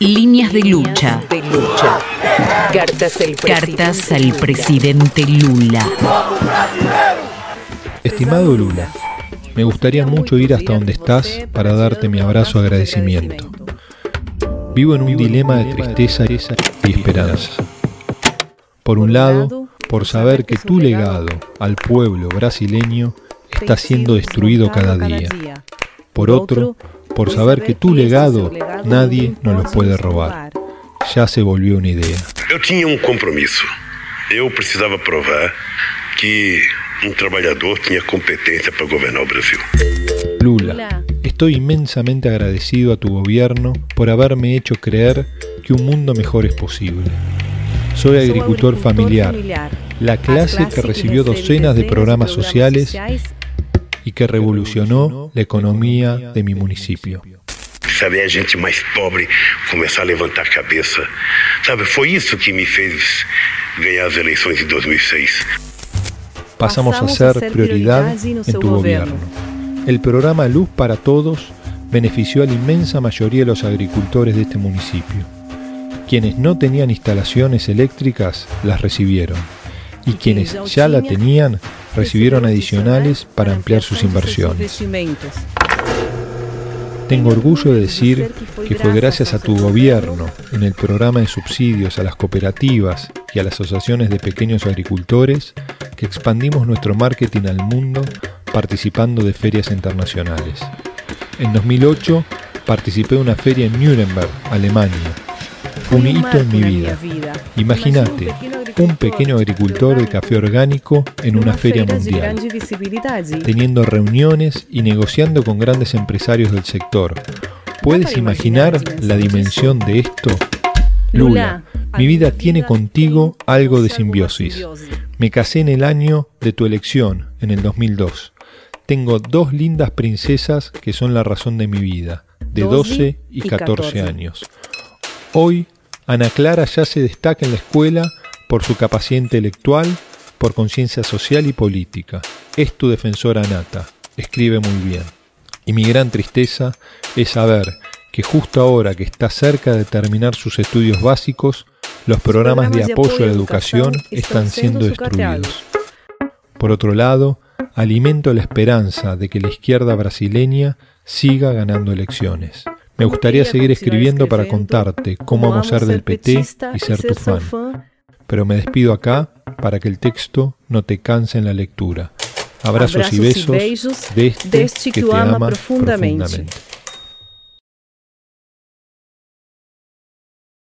Líneas de lucha. De lucha. Cartas al Cartas al presidente Lula. Estimado Lula, me gustaría mucho ir hasta donde estás para darte mi abrazo de agradecimiento. Vivo en un dilema de tristeza y esperanza. Por un lado, por saber que tu legado al pueblo brasileño está siendo destruido cada día. Por otro, por saber que tu legado nadie nos lo puede robar. Ya se volvió una idea. Eu tinha um compromisso. Eu precisava provar que um trabalhador tinha competência para governar o Brasil. Lula, estoy inmensamente agradecido a tu gobierno por haberme hecho creer que un mundo mejor es posible. Soy agricultor familiar, la clase que recibió docenas de programas sociales y que revolucionó la economía de mi municipio. Sabe, a gente mais pobre começar a levantar a cabeça. Sabe, foi isso que me fez ganhar as eleições de 2006. Pasamos a ser prioridad en tu gobierno. El programa Luz para Todos benefició a la inmensa mayoría de los agricultores de este municipio. Quienes no tenían instalaciones eléctricas las recibieron y quienes ya la tenían recibieron adicionales para ampliar sus inversiones. Tengo orgullo de decir que fue gracias a tu gobierno en el programa de subsidios a las cooperativas y a las asociaciones de pequeños agricultores que expandimos nuestro marketing al mundo participando de ferias internacionales. En 2008 participé de una feria en Nuremberg, Alemania. Fue un hito en mi vida. Imagínate, un pequeño agricultor de café orgánico en una feria mundial, teniendo reuniones y negociando con grandes empresarios del sector. ¿Puedes imaginar la dimensión de esto? Lula, mi vida tiene contigo algo de simbiosis. Me casé en el año de tu elección, en el 2002. Tengo dos lindas princesas que son la razón de mi vida, de 12 y 14 años. Hoy, Ana Clara ya se destaca en la escuela por su capacidad intelectual, por conciencia social y política. Es tu defensora nata, escribe muy bien. Y mi gran tristeza es saber que justo ahora que está cerca de terminar sus estudios básicos, los programas de apoyo a la educación están siendo destruidos. Por otro lado, alimento la esperanza de que la izquierda brasileña siga ganando elecciones. Me gustaría seguir escribiendo para contarte cómo vamos a ser del PT y ser tu fan. Pero me despido acá para que el texto no te canse en la lectura. Abrazos, y besos de este, que, te ama, profundamente.